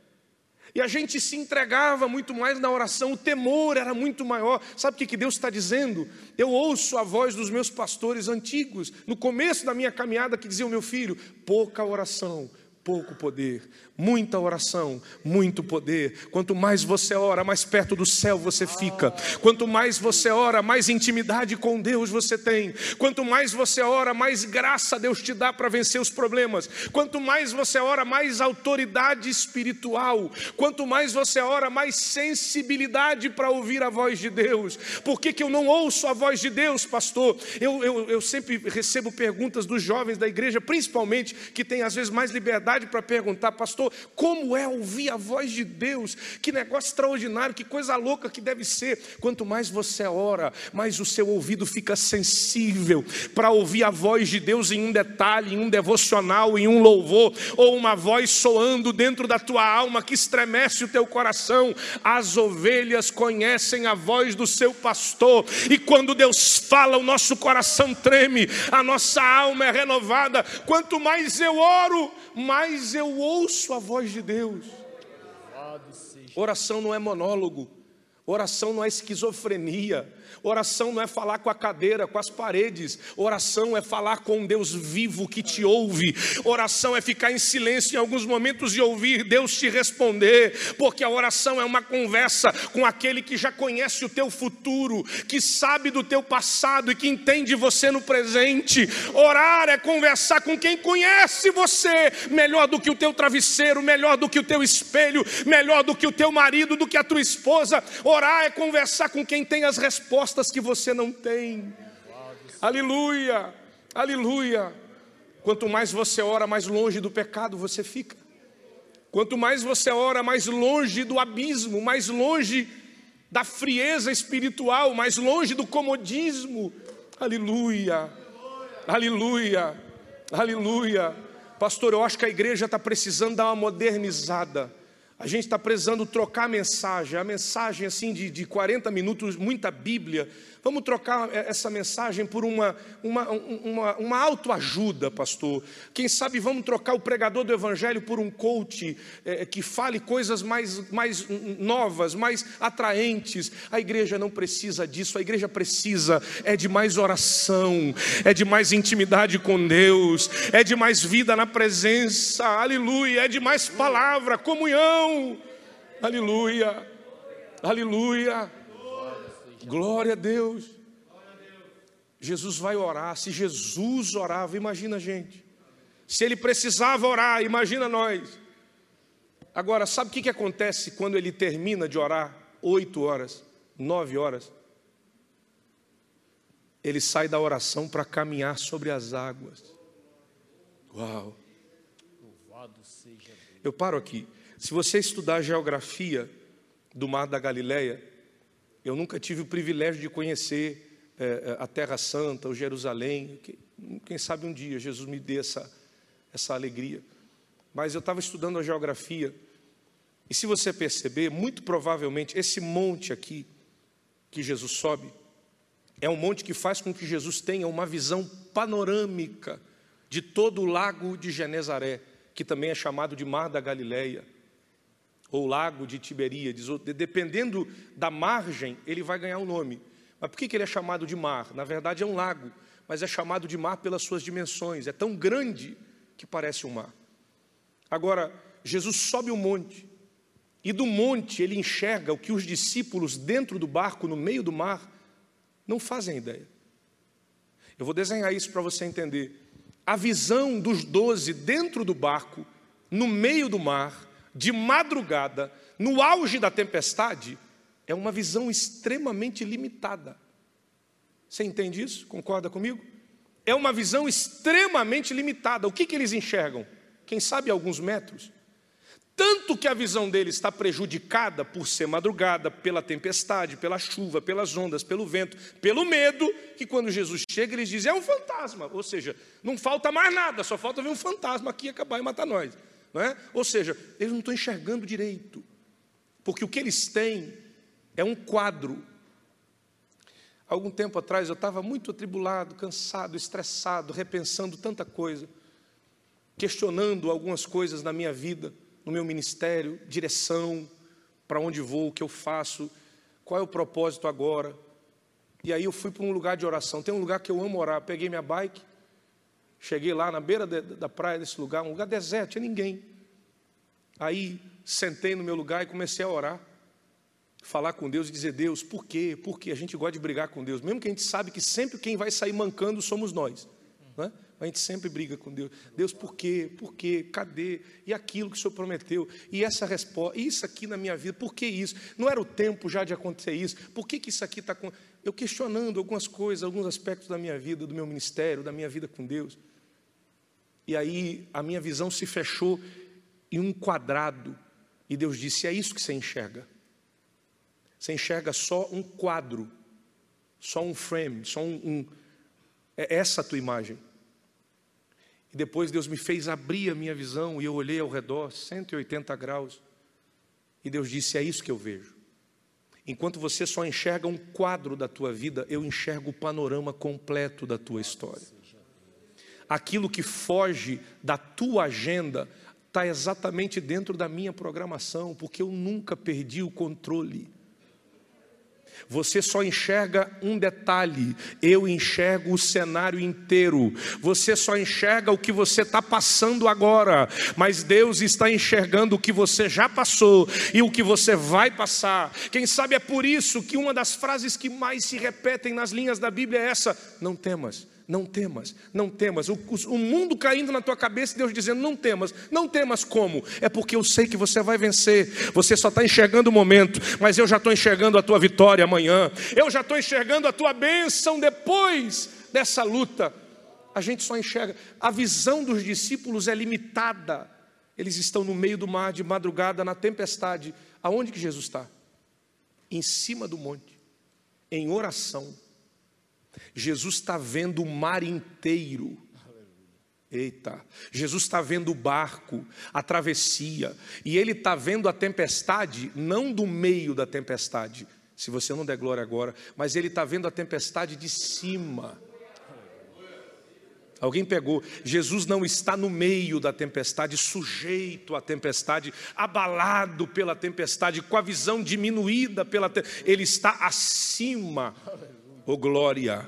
E a gente se entregava muito mais na oração, o temor era muito maior. Sabe o que Deus está dizendo? Eu ouço a voz dos meus pastores antigos, no começo da minha caminhada, que diziam: meu filho, pouca oração, pouco poder, muita oração, muito poder. Quanto mais você ora, mais perto do céu você fica. Quanto mais você ora, mais intimidade com Deus você tem. Quanto mais você ora, mais graça Deus te dá para vencer os problemas. Quanto mais você ora, mais autoridade espiritual. Quanto mais você ora, mais sensibilidade para ouvir a voz de Deus. Por que, que eu não ouço a voz de Deus, pastor? Eu, eu, eu sempre recebo perguntas dos jovens da igreja, principalmente, que têm às vezes mais liberdade para perguntar, pastor, como é ouvir a voz de Deus? Que negócio extraordinário, que coisa louca que deve ser. Quanto mais você ora, mais o seu ouvido fica sensível para ouvir a voz de Deus em um detalhe, em um devocional, em um louvor, ou uma voz soando dentro da tua alma que estremece o teu coração. As ovelhas conhecem a voz do seu pastor, e quando Deus fala, o nosso coração treme, a nossa alma é renovada. Quanto mais eu oro, mais eu ouço a voz de Deus. Oração não é monólogo, oração não é esquizofrenia, Oração não é falar com a cadeira, com as paredes. Oração é falar com Deus vivo que te ouve. Oração é ficar em silêncio em alguns momentos e ouvir Deus te responder, porque a oração é uma conversa com aquele que já conhece o teu futuro, que sabe do teu passado e que entende você no presente. Orar é conversar com quem conhece você melhor do que o teu travesseiro, melhor do que o teu espelho, melhor do que o teu marido, do que a tua esposa. Orar é conversar com quem tem as respostas respostas que você não tem. Aleluia, aleluia. Quanto mais você ora, mais longe do pecado você fica. Quanto mais você ora, mais longe do abismo, mais longe da frieza espiritual, mais longe do comodismo. Aleluia, aleluia, aleluia. Pastor, eu acho que a igreja está precisando dar uma modernizada. A gente está precisando trocar a mensagem, a mensagem assim de, de 40 minutos, muita Bíblia, Vamos trocar essa mensagem por uma, uma, uma, uma autoajuda, pastor. Quem sabe vamos trocar o pregador do Evangelho por um coach é, que fale coisas mais, mais novas, mais atraentes. A igreja não precisa disso, a igreja precisa é de mais oração, é de mais intimidade com Deus, é de mais vida na presença, aleluia, é de mais palavra, comunhão, aleluia. Aleluia. Glória a Deus. Jesus vai orar. Se Jesus orava, imagina a gente. Se ele precisava orar, imagina nós. Agora, sabe o que, que acontece quando ele termina de orar? Oito horas, nove horas. Ele sai da oração para caminhar sobre as águas. Uau! Eu paro aqui. Se você estudar a geografia do Mar da Galileia, eu nunca tive o privilégio de conhecer é, a Terra Santa, o Jerusalém. Quem sabe um dia Jesus me dê essa, essa alegria. Mas eu estava estudando a geografia, e se você perceber, muito provavelmente esse monte aqui que Jesus sobe, é um monte que faz com que Jesus tenha uma visão panorâmica de todo o lago de Genezaré, que também é chamado de Mar da Galileia, ou Lago de Tiberíades, dependendo da margem, ele vai ganhar um nome. Mas por que ele é chamado de mar? Na verdade é um lago, mas é chamado de mar pelas suas dimensões, é tão grande que parece um mar. Agora, Jesus sobe o um monte, e do monte ele enxerga o que os discípulos dentro do barco, no meio do mar, não fazem ideia. Eu vou desenhar isso para você entender. A visão dos doze dentro do barco, no meio do mar, de madrugada, no auge da tempestade, é uma visão extremamente limitada. Você entende isso? Concorda comigo? É uma visão extremamente limitada. O que, que eles enxergam? Quem sabe alguns metros? Tanto que a visão deles está prejudicada por ser madrugada, pela tempestade, pela chuva, pelas ondas, pelo vento, pelo medo, que quando Jesus chega, eles dizem: é um fantasma. Ou seja, não falta mais nada, só falta vir um fantasma aqui acabar e matar nós. Não é? Ou seja, eles não estão enxergando direito, porque o que eles têm é um quadro. Algum tempo atrás eu estava muito atribulado, cansado, estressado, repensando tanta coisa, questionando algumas coisas na minha vida no meu ministério, direção, para onde vou, o que eu faço, qual é o propósito agora. E aí eu fui para um lugar de oração. Tem um lugar que eu amo orar. Peguei minha bike, cheguei lá na beira de, da praia desse lugar, um lugar deserto, tinha ninguém. Aí sentei no meu lugar e comecei a orar. Falar com Deus e dizer, Deus, por quê? Porque a gente gosta de brigar com Deus, mesmo que a gente sabe que sempre quem vai sair mancando somos nós. Não é? A gente sempre briga com Deus. Deus, por quê? Por quê? Cadê? E aquilo que o Senhor prometeu? E essa resposta, isso aqui na minha vida, por que isso? Não era o tempo já de acontecer isso? Por que, que isso aqui está com. Eu questionando algumas coisas, alguns aspectos da minha vida, do meu ministério, da minha vida com Deus. E aí a minha visão se fechou em um quadrado. E Deus disse: É isso que você enxerga. Você enxerga só um quadro, só um frame, só um. um é essa a tua imagem. E depois Deus me fez abrir a minha visão e eu olhei ao redor, 180 graus. E Deus disse: É isso que eu vejo. Enquanto você só enxerga um quadro da tua vida, eu enxergo o panorama completo da tua história. Aquilo que foge da tua agenda está exatamente dentro da minha programação, porque eu nunca perdi o controle. Você só enxerga um detalhe, eu enxergo o cenário inteiro. Você só enxerga o que você está passando agora, mas Deus está enxergando o que você já passou e o que você vai passar. Quem sabe é por isso que uma das frases que mais se repetem nas linhas da Bíblia é essa: não temas. Não temas, não temas. O, o, mundo caindo na tua cabeça e Deus dizendo: Não temas, não temas como? É porque eu sei que você vai vencer. Você só está enxergando o momento, mas eu já estou enxergando a tua vitória amanhã. Eu já estou enxergando a tua bênção depois dessa luta. A gente só enxerga. A visão dos discípulos é limitada. Eles estão no meio do mar, de madrugada, na tempestade. Aonde que Jesus está? Em cima do monte, em oração Jesus está vendo o mar inteiro. Eita, Jesus está vendo o barco, a travessia, e ele está vendo a tempestade, não do meio da tempestade, se você não der glória agora, mas ele está vendo a tempestade de cima. Alguém pegou, Jesus não está no meio da tempestade, sujeito à tempestade, abalado pela tempestade, com a visão diminuída pela ele está acima. Oh glória!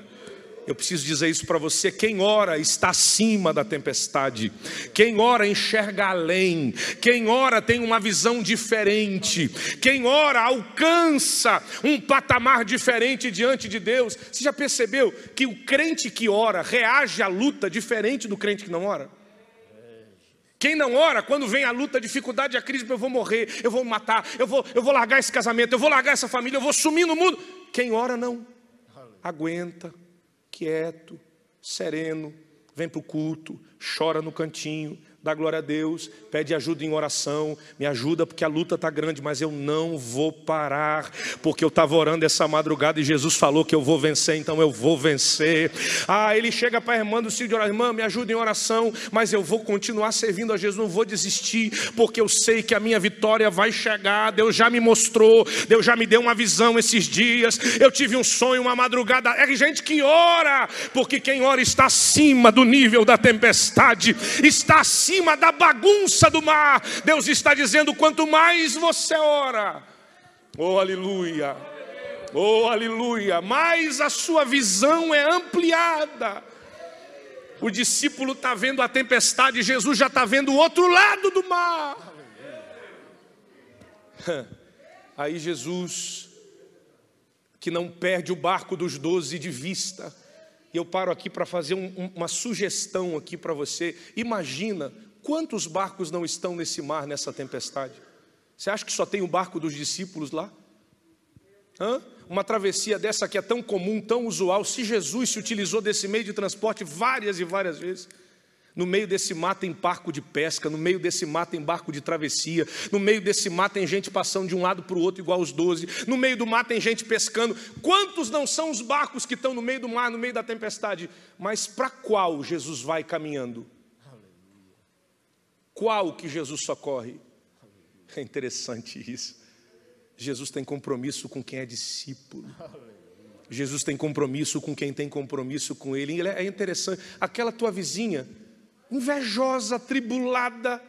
Eu preciso dizer isso para você: quem ora está acima da tempestade, quem ora enxerga além, quem ora tem uma visão diferente, quem ora alcança um patamar diferente diante de Deus. Você já percebeu que o crente que ora reage à luta diferente do crente que não ora? Quem não ora, quando vem a luta, a dificuldade, a crise, eu vou morrer, eu vou matar, eu vou, eu vou largar esse casamento, eu vou largar essa família, eu vou sumir no mundo. Quem ora, não. Aguenta, quieto, sereno, vem para o culto, chora no cantinho, dá glória a Deus, pede ajuda em oração, me ajuda porque a luta está grande, mas eu não vou parar, porque eu estava orando essa madrugada e Jesus falou que eu vou vencer, então eu vou vencer. Ah, ele chega para a irmã do orar, irmã, me ajuda em oração, mas eu vou continuar servindo a Jesus, não vou desistir, porque eu sei que a minha vitória vai chegar. Deus já me mostrou, Deus já me deu uma visão esses dias. Eu tive um sonho, uma madrugada. É gente que ora, porque quem ora está acima do nível da tempestade, está acima acima da bagunça do mar. Deus está dizendo: quanto mais você ora, oh aleluia, oh aleluia, mais a sua visão é ampliada. O discípulo está vendo a tempestade, Jesus já está vendo o outro lado do mar. Aí Jesus, que não perde o barco dos doze de vista, e eu paro aqui para fazer um, uma sugestão aqui para você. Imagina quantos barcos não estão nesse mar, nessa tempestade? Você acha que só tem o barco dos discípulos lá? Hã? Uma travessia dessa que é tão comum, tão usual. Se Jesus se utilizou desse meio de transporte várias e várias vezes. No meio desse mar tem barco de pesca, no meio desse mar tem barco de travessia, no meio desse mar tem gente passando de um lado para o outro, igual os doze, no meio do mar tem gente pescando. Quantos não são os barcos que estão no meio do mar, no meio da tempestade? Mas para qual Jesus vai caminhando? Qual que Jesus socorre? É interessante isso. Jesus tem compromisso com quem é discípulo. Jesus tem compromisso com quem tem compromisso com Ele. É interessante. Aquela tua vizinha invejosa, tribulada,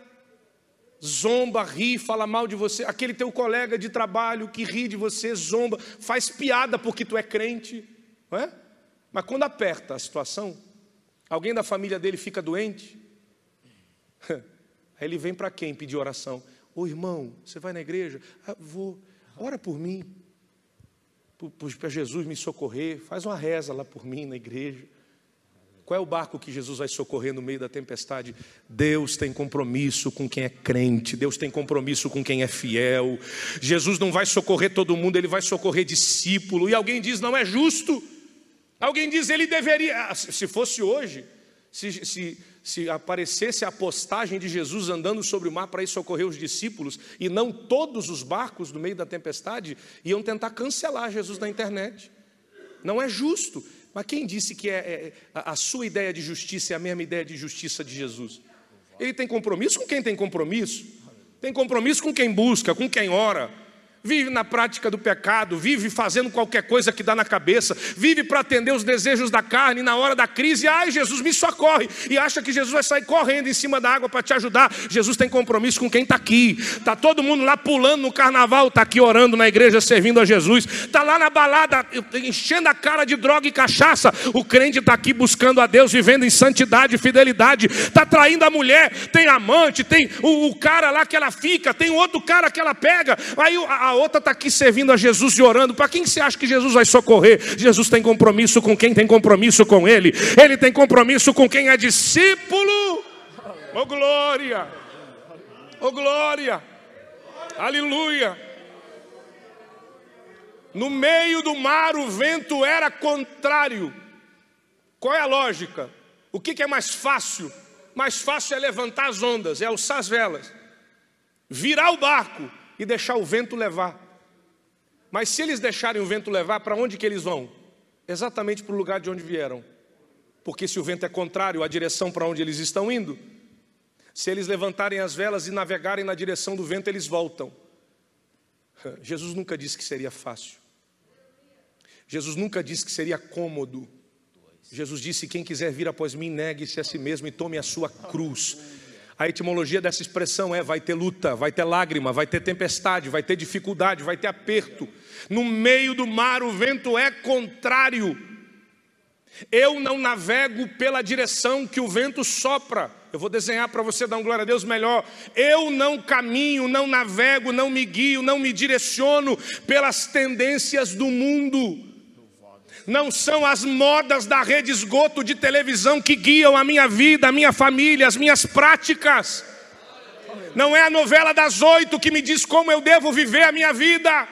zomba, ri, fala mal de você, aquele teu colega de trabalho que ri de você, zomba, faz piada porque tu é crente, não é? Mas quando aperta a situação, alguém da família dele fica doente, aí ele vem para quem pedir oração? Ô irmão, você vai na igreja? Ah, vou, ora por mim, para Jesus me socorrer, faz uma reza lá por mim na igreja. Qual é o barco que Jesus vai socorrer no meio da tempestade? Deus tem compromisso com quem é crente, Deus tem compromisso com quem é fiel. Jesus não vai socorrer todo mundo, ele vai socorrer discípulo. E alguém diz, não é justo. Alguém diz, ele deveria. Ah, se fosse hoje, se, se, se aparecesse a postagem de Jesus andando sobre o mar para ir socorrer os discípulos, e não todos os barcos no meio da tempestade, iam tentar cancelar Jesus na internet. Não é justo. Mas quem disse que é, é, a sua ideia de justiça é a mesma ideia de justiça de Jesus? Ele tem compromisso com quem tem compromisso, tem compromisso com quem busca, com quem ora vive na prática do pecado, vive fazendo qualquer coisa que dá na cabeça, vive para atender os desejos da carne, na hora da crise, ai, Jesus me socorre, e acha que Jesus vai sair correndo em cima da água para te ajudar. Jesus tem compromisso com quem está aqui, está todo mundo lá pulando no carnaval, está aqui orando na igreja, servindo a Jesus, está lá na balada, enchendo a cara de droga e cachaça. O crente está aqui buscando a Deus, vivendo em santidade e fidelidade, está traindo a mulher, tem amante, tem o, o, cara lá que ela fica, tem outro cara que ela pega, aí a, a outra está aqui servindo a Jesus e orando. Para quem você acha que Jesus vai socorrer? Jesus tem compromisso com quem tem compromisso com Ele. Ele tem compromisso com quem é discípulo. Oh glória! Oh glória! Aleluia! No meio do mar o vento era contrário. Qual é a lógica? O que, que é mais fácil? Mais fácil é levantar as ondas, é alçar as velas, virar o barco e deixar o vento levar. Mas se eles deixarem o vento levar, para onde que eles vão? Exatamente para o lugar de onde vieram. Porque se o vento é contrário à direção para onde eles estão indo, se eles levantarem as velas e navegarem na direção do vento, eles voltam. Jesus nunca disse que seria fácil. Jesus nunca disse que seria cômodo. Jesus disse: Quem quiser vir após mim, negue-se a si mesmo e tome a sua cruz. A etimologia dessa expressão é: vai ter luta, vai ter lágrima, vai ter tempestade, vai ter dificuldade, vai ter aperto. No meio do mar o vento é contrário. Eu não navego pela direção que o vento sopra. Eu vou desenhar para você dar um glória a Deus melhor. Eu não caminho, não navego, não me guio, não me direciono pelas tendências do mundo. Não são as modas da rede esgoto de televisão que guiam a minha vida, a minha família, as minhas práticas. Não é a novela das oito que me diz como eu devo viver a minha vida.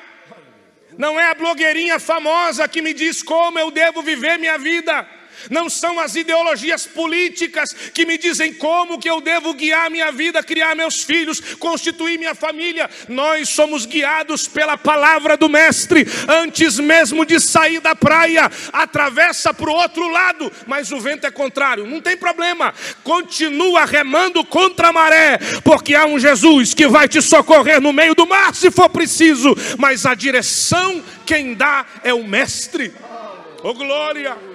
Não é a blogueirinha famosa que me diz como eu devo viver minha vida não são as ideologias políticas que me dizem como que eu devo guiar minha vida, criar meus filhos, constituir minha família. Nós somos guiados pela palavra do Mestre. Antes mesmo de sair da praia, atravessa para o outro lado, mas o vento é contrário. Não tem problema, continua remando contra a maré, porque há um Jesus que vai te socorrer no meio do mar se for preciso, mas a direção quem dá é o Mestre. Oh glória!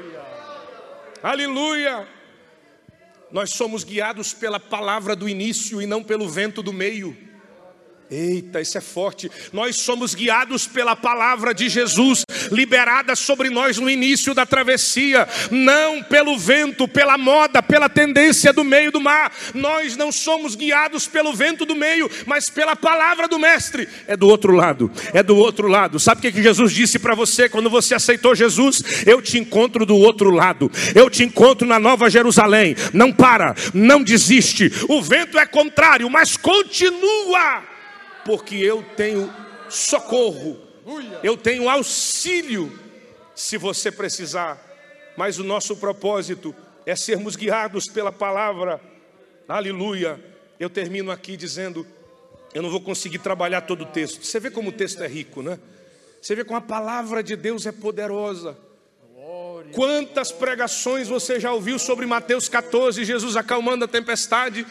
Aleluia! Nós somos guiados pela palavra do início e não pelo vento do meio. Eita, isso é forte. Nós somos guiados pela palavra de Jesus, liberada sobre nós no início da travessia, não pelo vento, pela moda, pela tendência do meio do mar. Nós não somos guiados pelo vento do meio, mas pela palavra do Mestre. É do outro lado, é do outro lado. Sabe o que Jesus disse para você quando você aceitou Jesus? Eu te encontro do outro lado, eu te encontro na Nova Jerusalém. Não para, não desiste. O vento é contrário, mas continua porque eu tenho socorro, eu tenho auxílio, se você precisar. Mas o nosso propósito é sermos guiados pela palavra, aleluia. Eu termino aqui dizendo: eu não vou conseguir trabalhar todo o texto. Você vê como o texto é rico, né? Você vê como a palavra de Deus é poderosa. Quantas pregações você já ouviu sobre Mateus 14, Jesus acalmando a tempestade?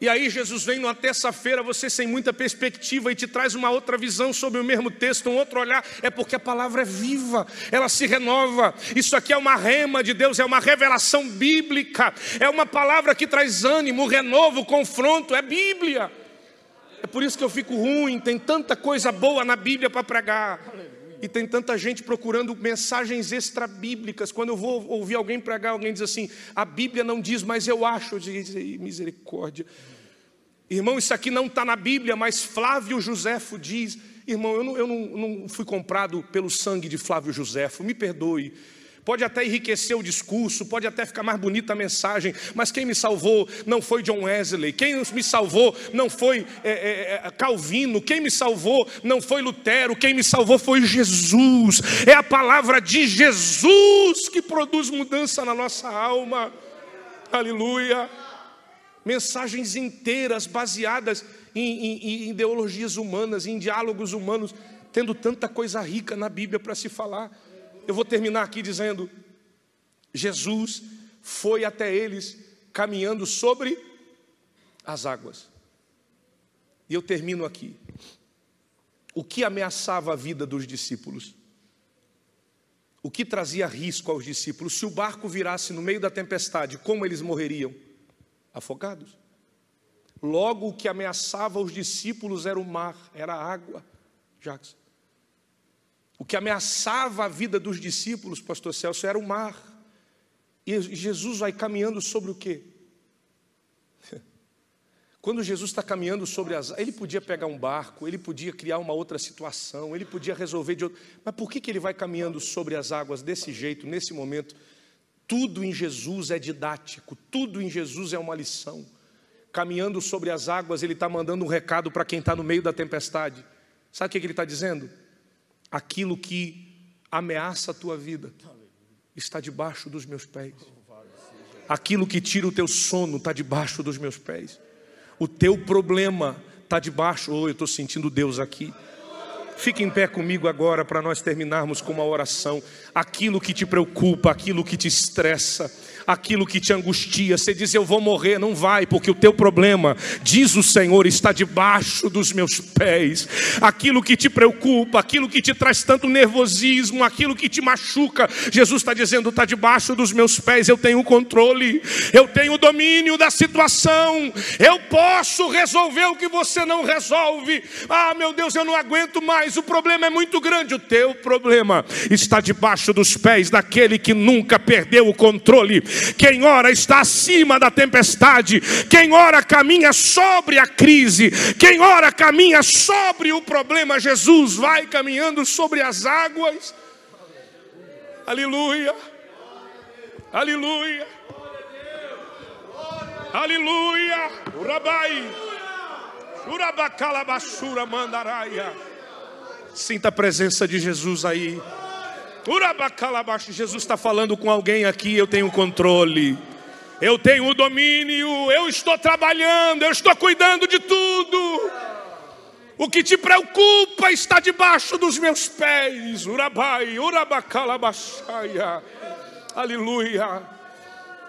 E aí Jesus vem numa terça-feira, você sem muita perspectiva e te traz uma outra visão sobre o mesmo texto, um outro olhar. É porque a palavra é viva, ela se renova. Isso aqui é uma rema de Deus, é uma revelação bíblica. É uma palavra que traz ânimo, renovo, confronto, é Bíblia. É por isso que eu fico ruim, tem tanta coisa boa na Bíblia para pregar. E tem tanta gente procurando mensagens extra-bíblicas. Quando eu vou ouvir alguém pregar, alguém diz assim: a Bíblia não diz, mas eu acho. Eu digo, misericórdia. Irmão, isso aqui não está na Bíblia, mas Flávio Josefo diz. Irmão, eu, não, eu não, não fui comprado pelo sangue de Flávio Josefo, me perdoe pode até enriquecer o discurso, pode até ficar mais bonita a mensagem, mas quem me salvou não foi John Wesley, quem me salvou não foi é, é, é, Calvino, quem me salvou não foi Lutero, quem me salvou foi Jesus, é a palavra de Jesus que produz mudança na nossa alma, aleluia. Mensagens inteiras baseadas em, em, em ideologias humanas, em diálogos humanos, tendo tanta coisa rica na Bíblia para se falar. Eu vou terminar aqui dizendo: Jesus foi até eles caminhando sobre as águas. E eu termino aqui. O que ameaçava a vida dos discípulos? O que trazia risco aos discípulos? Se o barco virasse no meio da tempestade, como eles morreriam? Afogados. Logo, o que ameaçava os discípulos era o mar, era a água. Jackson. O que ameaçava a vida dos discípulos, pastor Celso, era o mar. E Jesus vai caminhando sobre o quê? Quando Jesus está caminhando sobre as ele podia pegar um barco, ele podia criar uma outra situação, ele podia resolver de outro. Mas por que, que ele vai caminhando sobre as águas desse jeito, nesse momento? Tudo em Jesus é didático, tudo em Jesus é uma lição. Caminhando sobre as águas, ele está mandando um recado para quem está no meio da tempestade. Sabe o que, que ele está dizendo? Aquilo que ameaça a tua vida está debaixo dos meus pés. Aquilo que tira o teu sono está debaixo dos meus pés. O teu problema está debaixo. Oh, eu estou sentindo Deus aqui. Fique em pé comigo agora para nós terminarmos com uma oração. Aquilo que te preocupa, aquilo que te estressa aquilo que te angustia. Você diz, eu vou morrer, não vai, porque o teu problema, diz o Senhor, está debaixo dos meus pés. Aquilo que te preocupa, aquilo que te traz tanto nervosismo, aquilo que te machuca, Jesus está dizendo, está debaixo dos meus pés, eu tenho o controle, eu tenho o domínio da situação, eu posso resolver o que você não resolve. Ah, meu Deus, eu não aguento mais mas o problema é muito grande. O teu problema está debaixo dos pés daquele que nunca perdeu o controle. Quem ora está acima da tempestade. Quem ora caminha sobre a crise. Quem ora caminha sobre o problema. Jesus vai caminhando sobre as águas. Aleluia. Aleluia. Aleluia. Urabai. Urabacalabashura mandaraia. Sinta a presença de Jesus aí. Urabacalabash. Jesus está falando com alguém aqui. Eu tenho controle. Eu tenho o domínio. Eu estou trabalhando. Eu estou cuidando de tudo. O que te preocupa está debaixo dos meus pés. Urabai. Urabacalabaxaia. Aleluia.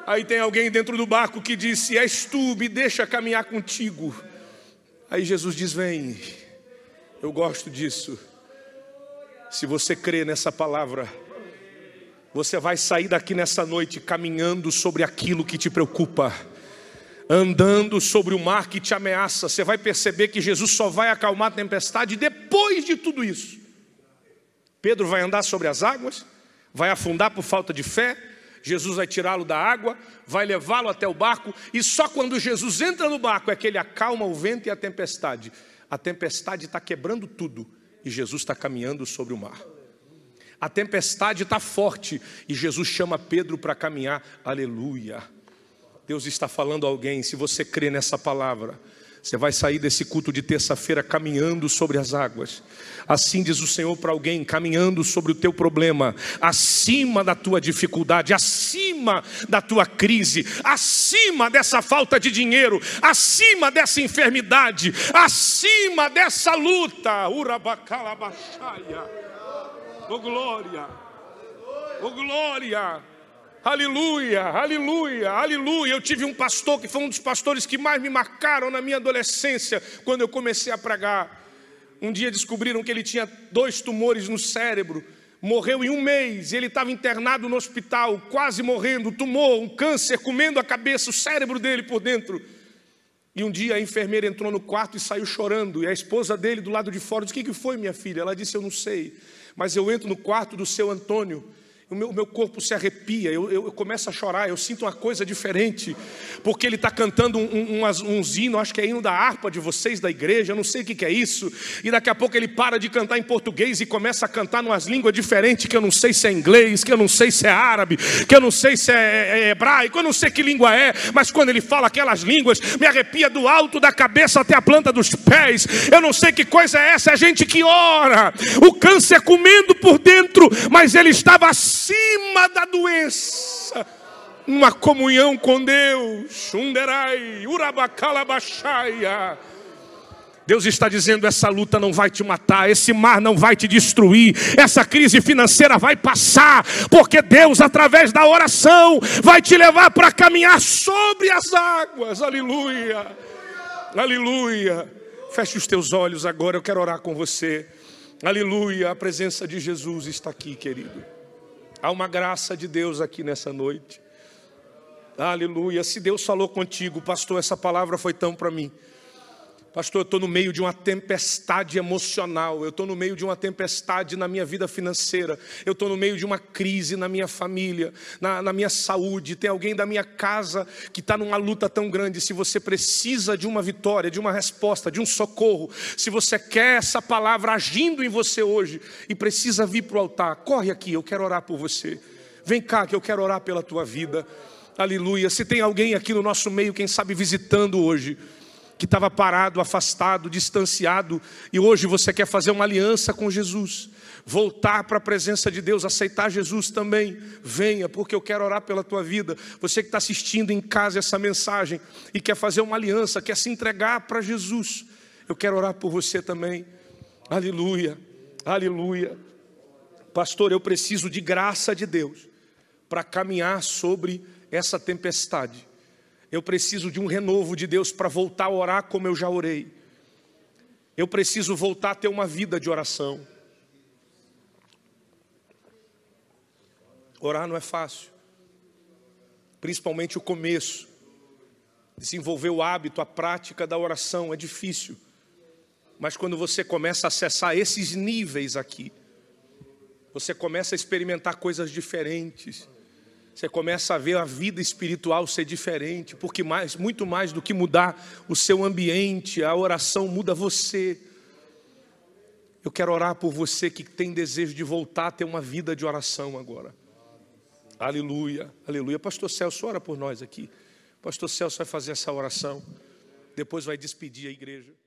Aí tem alguém dentro do barco que disse: És tu, me deixa caminhar contigo. Aí Jesus diz: Vem, eu gosto disso. Se você crê nessa palavra, você vai sair daqui nessa noite caminhando sobre aquilo que te preocupa, andando sobre o mar que te ameaça. Você vai perceber que Jesus só vai acalmar a tempestade depois de tudo isso. Pedro vai andar sobre as águas, vai afundar por falta de fé, Jesus vai tirá-lo da água, vai levá-lo até o barco, e só quando Jesus entra no barco é que ele acalma o vento e a tempestade. A tempestade está quebrando tudo e Jesus está caminhando sobre o mar. A tempestade está forte e Jesus chama Pedro para caminhar. Aleluia. Deus está falando a alguém, se você crê nessa palavra, você vai sair desse culto de terça-feira caminhando sobre as águas. Assim diz o Senhor para alguém, caminhando sobre o teu problema, acima da tua dificuldade, acima da tua crise, acima dessa falta de dinheiro, acima dessa enfermidade, acima dessa luta. Urabacalabaxaia. Oh glória. Oh glória. Aleluia, aleluia, aleluia. Eu tive um pastor que foi um dos pastores que mais me marcaram na minha adolescência, quando eu comecei a pregar. Um dia descobriram que ele tinha dois tumores no cérebro, morreu em um mês, ele estava internado no hospital, quase morrendo, tumor, um câncer comendo a cabeça, o cérebro dele por dentro. E um dia a enfermeira entrou no quarto e saiu chorando, e a esposa dele do lado de fora disse: O que foi, minha filha? Ela disse: Eu não sei, mas eu entro no quarto do seu Antônio o meu, meu corpo se arrepia, eu, eu, eu, começo a chorar, eu sinto uma coisa diferente, porque ele está cantando um, um, uns hinos, acho que é hino da harpa de vocês da igreja, eu não sei o que, que é isso, e daqui a pouco ele para de cantar em português e começa a cantar em umas línguas diferentes, que eu não sei se é inglês, que eu não sei se é árabe, que eu não sei se é, é, é hebraico, eu não sei que língua é, mas quando ele fala aquelas línguas, me arrepia do alto da cabeça até a planta dos pés, eu não sei que coisa é essa, é gente que ora, o câncer comendo por dentro, mas ele estava assim acima da doença, uma comunhão com Deus. Deus está dizendo: essa luta não vai te matar, esse mar não vai te destruir, essa crise financeira vai passar, porque Deus, através da oração, vai te levar para caminhar sobre as águas. Aleluia, aleluia. Feche os teus olhos agora, eu quero orar com você. Aleluia, a presença de Jesus está aqui, querido. Há uma graça de Deus aqui nessa noite. Aleluia. Se Deus falou contigo, pastor, essa palavra foi tão para mim. Pastor, eu estou no meio de uma tempestade emocional, eu estou no meio de uma tempestade na minha vida financeira, eu estou no meio de uma crise na minha família, na, na minha saúde. Tem alguém da minha casa que está numa luta tão grande. Se você precisa de uma vitória, de uma resposta, de um socorro, se você quer essa palavra agindo em você hoje e precisa vir para o altar, corre aqui, eu quero orar por você. Vem cá, que eu quero orar pela tua vida. Aleluia. Se tem alguém aqui no nosso meio, quem sabe visitando hoje que estava parado, afastado, distanciado, e hoje você quer fazer uma aliança com Jesus, voltar para a presença de Deus, aceitar Jesus também, venha, porque eu quero orar pela tua vida. Você que está assistindo em casa essa mensagem e quer fazer uma aliança, quer se entregar para Jesus, eu quero orar por você também. Aleluia, aleluia. Pastor, eu preciso de graça de Deus para caminhar sobre essa tempestade. Eu preciso de um renovo de Deus para voltar a orar como eu já orei. Eu preciso voltar a ter uma vida de oração. Orar não é fácil, principalmente o começo. Desenvolver o hábito, a prática da oração é difícil. Mas quando você começa a acessar esses níveis aqui, você começa a experimentar coisas diferentes. Você começa a ver a vida espiritual ser diferente, porque mais, muito mais do que mudar o seu ambiente, a oração muda você. Eu quero orar por você que tem desejo de voltar a ter uma vida de oração agora. Aleluia, aleluia. Pastor Celso, ora por nós aqui. Pastor Celso vai fazer essa oração, depois vai despedir a igreja.